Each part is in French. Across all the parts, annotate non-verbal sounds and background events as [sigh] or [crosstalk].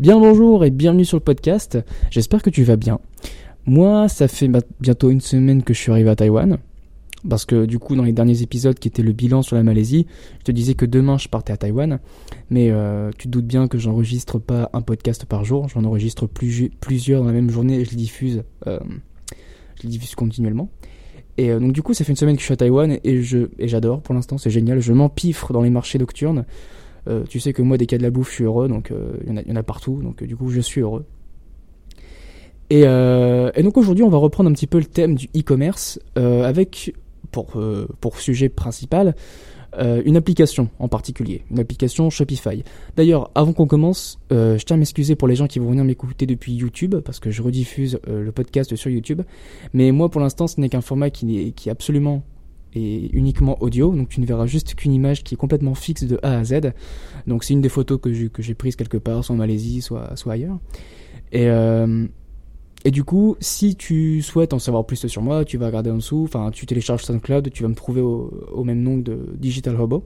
Bien bonjour et bienvenue sur le podcast. J'espère que tu vas bien. Moi, ça fait bientôt une semaine que je suis arrivé à Taïwan. Parce que du coup, dans les derniers épisodes qui étaient le bilan sur la Malaisie, je te disais que demain je partais à Taïwan. Mais euh, tu te doutes bien que j'enregistre pas un podcast par jour, j'en enregistre plusieurs dans la même journée et je les diffuse, euh, je les diffuse continuellement. Et euh, donc du coup, ça fait une semaine que je suis à Taïwan et j'adore pour l'instant, c'est génial. Je m'empiffre dans les marchés nocturnes. Tu sais que moi, dès qu'il y a de la bouffe, je suis heureux, donc il y, en a partout, donc du coup, je suis heureux. Et, donc aujourd'hui, on va reprendre un petit peu le thème du e-commerce avec pour, euh, sujet principal, euh, une application en particulier, une application Shopify. D'ailleurs, avant qu'on commence, euh, je tiens à m'excuser pour les gens qui vont venir m'écouter depuis YouTube, parce que je rediffuse le podcast sur YouTube. Mais moi, pour l'instant, ce n'est qu'un format qui est, qui est absolument et uniquement audio, donc tu ne verras juste qu'une image qui est complètement fixe de A à Z. Donc c'est une des photos que j'ai prises quelque part, soit en Malaisie, soit, ailleurs. Et, et du coup, si tu souhaites en savoir plus sur moi, tu vas regarder en dessous, enfin tu télécharges SoundCloud, tu vas me trouver au, même nom de Digital Hobo.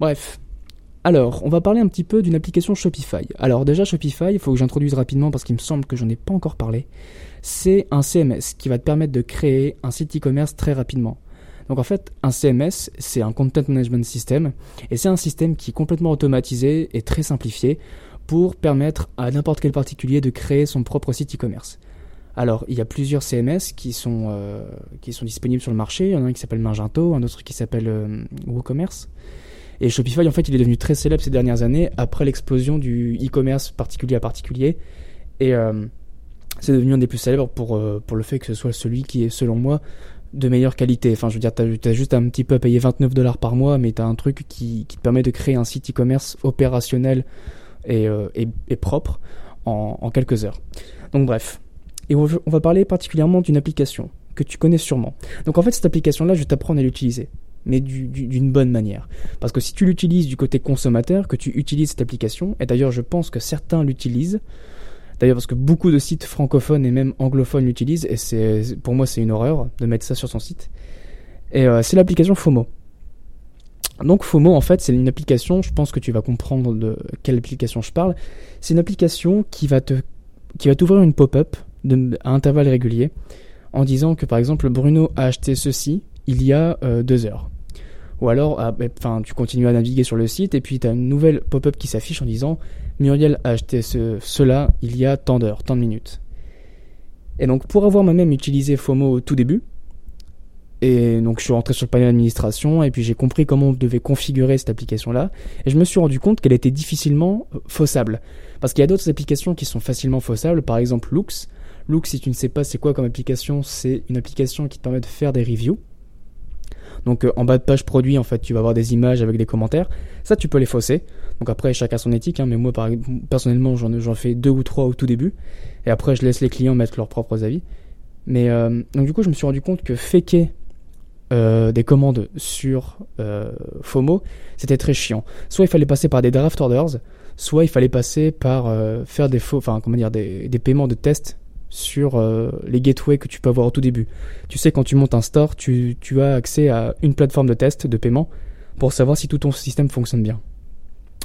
Bref. Alors, on va parler un petit peu d'une application Shopify. Alors déjà Shopify, il faut que j'introduise rapidement parce qu'il me semble que j'en ai pas encore parlé. C'est un CMS qui va te permettre de créer un site e-commerce très rapidement. Donc en fait, un CMS, c'est un Content Management System, et c'est un système qui est complètement automatisé et très simplifié pour permettre à n'importe quel particulier de créer son propre site e-commerce. Alors, il y a plusieurs CMS qui sont, euh, qui sont disponibles sur le marché. Il y en a un qui s'appelle Magento, un autre qui s'appelle euh, WooCommerce. Et Shopify, en fait, il est devenu très célèbre ces dernières années après l'explosion du e-commerce particulier à particulier. Et euh, c'est devenu un des plus célèbres pour, pour le fait que ce soit celui qui est, selon moi, de meilleure qualité. Enfin, je veux dire, tu as, juste un petit peu à payer 29 dollars par mois, mais tu as un truc qui, qui te permet de créer un site e-commerce opérationnel euh, et, propre en, quelques heures. Donc bref. Et on va parler particulièrement d'une application que tu connais sûrement. Donc en fait, cette application-là, je vais t'apprendre à l'utiliser mais d'une bonne manière. Parce que si tu l'utilises du côté consommateur, que tu utilises cette application, et d'ailleurs je pense que certains l'utilisent, d'ailleurs parce que beaucoup de sites francophones et même anglophones l'utilisent, et c'est pour moi c'est une horreur de mettre ça sur son site, et euh, c'est l'application FOMO. Donc FOMO en fait c'est une application, je pense que tu vas comprendre de quelle application je parle. C'est une application qui va te qui t'ouvrir une pop-up à intervalles réguliers en disant que par exemple Bruno a acheté ceci il y a euh, deux heures. Ou alors, ah, enfin, tu continues à naviguer sur le site et puis tu as une nouvelle pop-up qui s'affiche en disant Muriel a acheté ce, cela il y a tant d'heures, tant de minutes. Et donc pour avoir moi-même utilisé FOMO au tout début, et donc je suis rentré sur le panel d'administration et puis j'ai compris comment on devait configurer cette application-là. Et je me suis rendu compte qu'elle était difficilement euh, faussable. Parce qu'il y a d'autres applications qui sont facilement faussables, par exemple Loox. Loox, si tu ne sais pas c'est quoi comme application, c'est une application qui te permet de faire des reviews. Donc euh, en bas de page produit, en fait, tu vas avoir des images avec des commentaires. Ça, tu peux les fausser. Donc après, chacun son éthique. Hein, mais moi, personnellement, j'en fais deux ou trois au tout début. Et après, je laisse les clients mettre leurs propres avis. Mais euh, du coup, je me suis rendu compte que faker euh, des commandes sur FOMO, c'était très chiant. Soit il fallait passer par des draft orders, soit il fallait passer par faire des faux, enfin dire, des, paiements de test sur les gateways que tu peux avoir au tout début. Tu sais, quand tu montes un store, tu, tu as accès à une plateforme de test de paiement pour savoir si tout ton système fonctionne bien.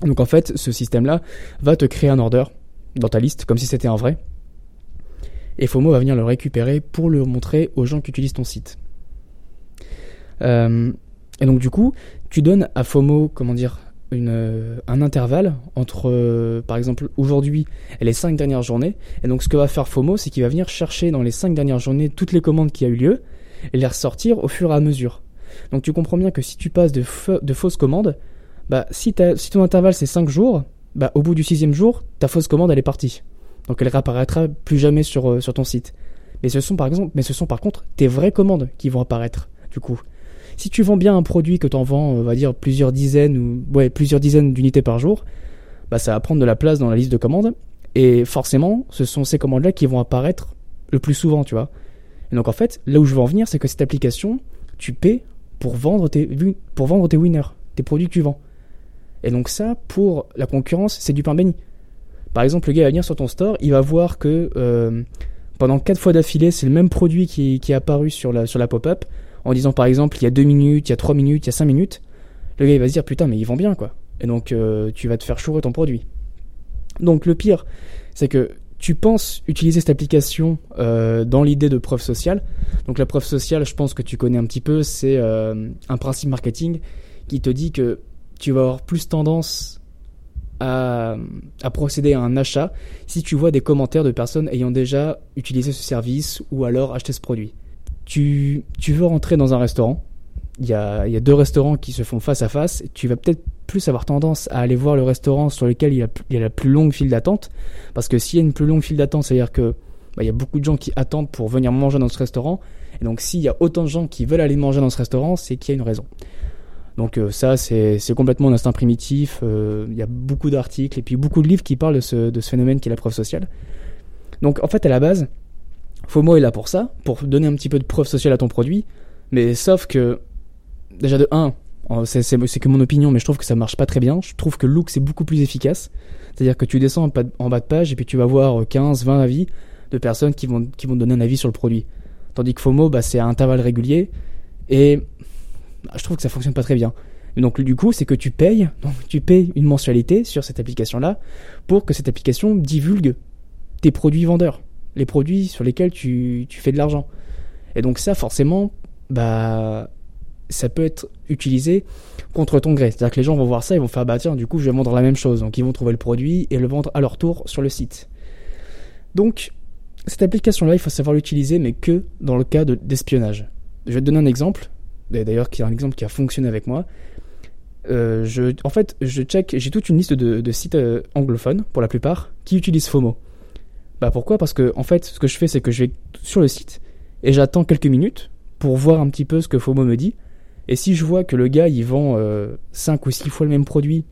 Donc en fait, ce système-là va te créer un order dans ta liste, comme si c'était un vrai. Et FOMO va venir le récupérer pour le montrer aux gens qui utilisent ton site. Euh, et donc du coup, tu donnes à FOMO, comment dire, euh, un intervalle entre, euh, par exemple, aujourd'hui et les cinq dernières journées. Et donc ce que va faire FOMO, c'est qu'il va venir chercher dans les cinq dernières journées toutes les commandes qui a eu lieu et les ressortir au fur et à mesure. Donc tu comprends bien que si tu passes de, fausses commandes, bah, si, ton intervalle c'est 5 jours, bah, au bout du sixième jour, ta fausse commande elle est partie. Donc elle réapparaîtra plus jamais sur, sur ton site. Mais ce sont par exemple, mais ce sont par contre tes vraies commandes qui vont apparaître, du coup. Si tu vends bien un produit que tu en vends, on va dire plusieurs dizaines ou plusieurs dizaines d'unités par jour, bah ça va prendre de la place dans la liste de commandes et forcément, ce sont ces commandes-là qui vont apparaître le plus souvent, tu vois. Et donc en fait, là où je veux en venir, c'est que cette application, tu paies pour vendre tes pour vendre tes winners, tes produits que tu vends. Et donc ça, pour la concurrence, c'est du pain béni. Par exemple, le gars va venir sur ton store, il va voir que euh, pendant quatre fois d'affilée, c'est le même produit qui, qui est apparu sur la pop-up en disant par exemple il y a 2 minutes, il y a 3 minutes, il y a 5 minutes, le gars il va se dire putain mais ils vont bien quoi. Et donc euh, tu vas te faire chourer ton produit. Donc le pire, c'est que tu penses utiliser cette application euh, dans l'idée de preuve sociale. Donc la preuve sociale, je pense que tu connais un petit peu, c'est euh, un principe marketing qui te dit que tu vas avoir plus tendance à, à, procéder à un achat si tu vois des commentaires de personnes ayant déjà utilisé ce service ou alors acheté ce produit. Tu, veux rentrer dans un restaurant, il y a, deux restaurants qui se font face à face, tu vas peut-être plus avoir tendance à aller voir le restaurant sur lequel il y a, la plus longue file d'attente, parce que s'il y a une plus longue file d'attente, c'est-à-dire que bah, il y a beaucoup de gens qui attendent pour venir manger dans ce restaurant, et donc s'il y a autant de gens qui veulent aller manger dans ce restaurant, c'est qu'il y a une raison. Donc euh, ça, c'est complètement un instinct primitif. Euh, il y a beaucoup d'articles et puis beaucoup de livres qui parlent de ce phénomène qui est la preuve sociale. Donc en fait, à la base, FOMO est là pour ça, pour donner un petit peu de preuve sociale à ton produit. Mais sauf que, déjà de 1, c'est que mon opinion, mais je trouve que ça marche pas très bien. Je trouve que Look, c'est beaucoup plus efficace. C'est-à-dire que tu descends en bas de page et puis tu vas voir 15, 20 avis de personnes qui vont, qui vont donner un avis sur le produit. Tandis que FOMO, bah, c'est à intervalles réguliers. Et je trouve que ça fonctionne pas très bien. Et donc du coup, c'est que tu payes, donc tu payes une mensualité sur cette application-là pour que cette application divulgue tes produits vendeurs, les produits sur lesquels tu, fais de l'argent. Et donc ça, forcément, bah ça peut être utilisé contre ton gré. C'est-à-dire que les gens vont voir ça, ils vont faire bah tiens, du coup, je vais vendre la même chose. Donc ils vont trouver le produit et le vendre à leur tour sur le site. Donc cette application-là, il faut savoir l'utiliser, mais que dans le cas d'espionnage. je vais te donner un exemple d'ailleurs qui un exemple qui a fonctionné avec moi. Euh, en fait, je check, j'ai toute une liste de, sites euh, anglophones, pour la plupart, qui utilisent FOMO. Bah pourquoi? Parce que, en fait, ce que je fais, c'est que je vais sur le site et j'attends quelques minutes pour voir un petit peu ce que FOMO me dit. Et si je vois que le gars, il vend euh, 5 ou 6 fois le même produit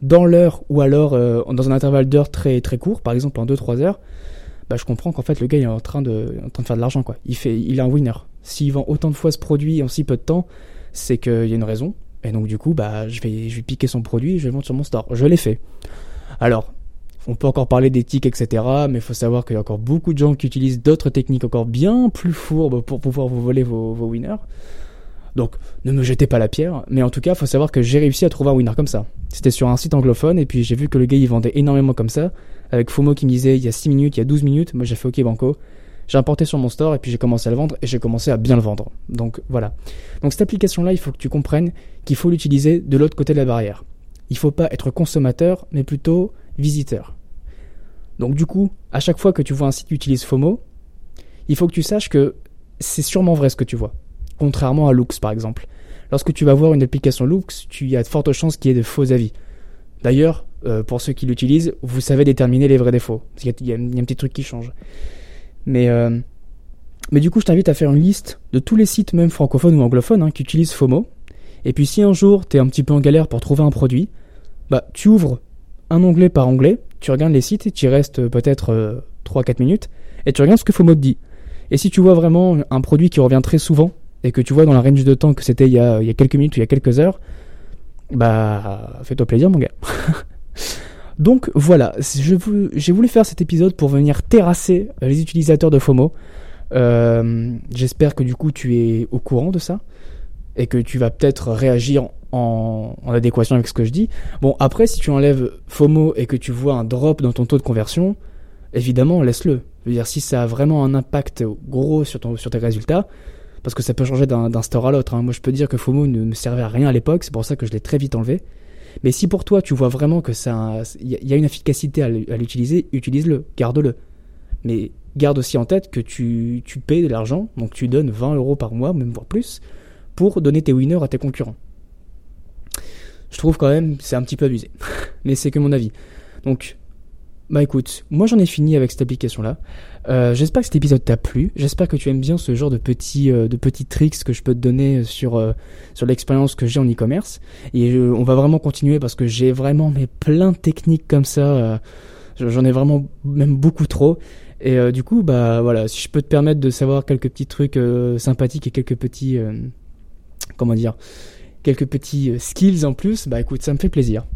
dans l'heure ou alors euh, dans un intervalle d'heure très, très court, par exemple en 2-3 heures, bah, je comprends qu'en fait, le gars, il est en train de, en train de faire de l'argent, quoi. Il fait, il est un winner. S'il vend autant de fois ce produit en si peu de temps, c'est qu'il y a une raison. Et donc du coup, bah, je vais, je vais piquer son produit, je vais le vendre sur mon store. Je l'ai fait. Alors, on peut encore parler d'éthique, etc. Mais il faut savoir qu'il y a encore beaucoup de gens qui utilisent d'autres techniques encore bien plus fourbes pour pouvoir vous voler vos, winners. Donc, ne me jetez pas la pierre. Mais en tout cas, il faut savoir que j'ai réussi à trouver un winner comme ça. C'était sur un site anglophone, et puis j'ai vu que le gars, il vendait énormément comme ça. Avec FOMO qui me disait, il y a 6 minutes, il y a 12 minutes. Moi, j'ai fait OK Banco. J'ai importé sur mon store et puis j'ai commencé à le vendre et j'ai commencé à bien le vendre. Donc voilà. Donc cette application-là, il faut que tu comprennes qu'il faut l'utiliser de l'autre côté de la barrière. Il faut pas être consommateur, mais plutôt visiteur. Donc du coup, à chaque fois que tu vois un site qui utilise FOMO, il faut que tu saches que c'est sûrement vrai ce que tu vois. Contrairement à Looks par exemple. Lorsque tu vas voir une application Looks, tu y a de fortes chances qu'il y ait de faux avis. D'ailleurs, euh, pour ceux qui l'utilisent, vous savez déterminer les vrais défauts. Il y, a, il y a un petit truc qui change. Mais, euh, mais du coup, je t'invite à faire une liste de tous les sites, même francophones ou anglophones, hein, qui utilisent FOMO. Et puis si un jour tu es un petit peu en galère pour trouver un produit, bah tu ouvres un onglet par onglet, tu regardes les sites et tu restes euh, peut-être 3-4 euh, minutes, et tu regardes ce que FOMO te dit. Et si tu vois vraiment un produit qui revient très souvent, et que tu vois dans la range de temps que c'était il, y a, quelques minutes ou il y a quelques heures, bah fais-toi plaisir mon gars. [laughs] Donc voilà, j'ai voulu faire cet épisode pour venir terrasser les utilisateurs de FOMO. Euh, j'espère que du coup tu es au courant de ça et que tu vas peut-être réagir en, adéquation avec ce que je dis. Bon, après, si tu enlèves FOMO et que tu vois un drop dans ton taux de conversion, évidemment, laisse-le. Dire, si ça a vraiment un impact gros sur, ton, sur tes résultats, parce que ça peut changer d'un store à l'autre. Hein. Moi, je peux dire que FOMO ne me servait à rien à l'époque, c'est pour ça que je l'ai très vite enlevé. Mais si pour toi tu vois vraiment que ça, il y a une efficacité à l'utiliser, utilise-le, garde-le. Mais garde aussi en tête que tu, tu payes de l'argent, donc tu donnes 20 euros par mois, même voire plus, pour donner tes winners à tes concurrents. Je trouve quand même c'est un petit peu abusé. [laughs] Mais c'est que mon avis. Donc bah écoute, moi j'en ai fini avec cette application là. Euh, j'espère que cet épisode t'a plu. J'espère que tu aimes bien ce genre de petits euh, de petits tricks que je peux te donner sur euh, sur l'expérience que j'ai en e-commerce. Et on va vraiment continuer parce que j'ai vraiment plein de techniques comme ça. J'en ai vraiment même beaucoup trop. Et du coup bah voilà, si je peux te permettre de savoir quelques petits trucs sympathiques et quelques petits comment dire quelques petits skills en plus, bah écoute, ça me fait plaisir.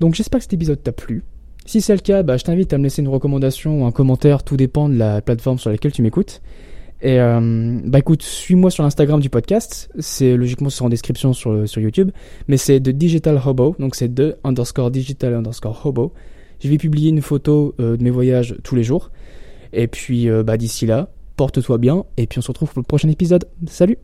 Donc j'espère que cet épisode t'a plu. Si c'est le cas, bah, je t'invite à me laisser une recommandation ou un commentaire, tout dépend de la plateforme sur laquelle tu m'écoutes. Et euh, bah écoute, suis-moi sur l'Instagram du podcast, c'est logiquement sur en description sur, YouTube, mais c'est de Digital Hobo, donc c'est de underscore digital underscore hobo. Je vais publier une photo de mes voyages tous les jours. Et puis bah, d'ici là, porte-toi bien et puis on se retrouve pour le prochain épisode. Salut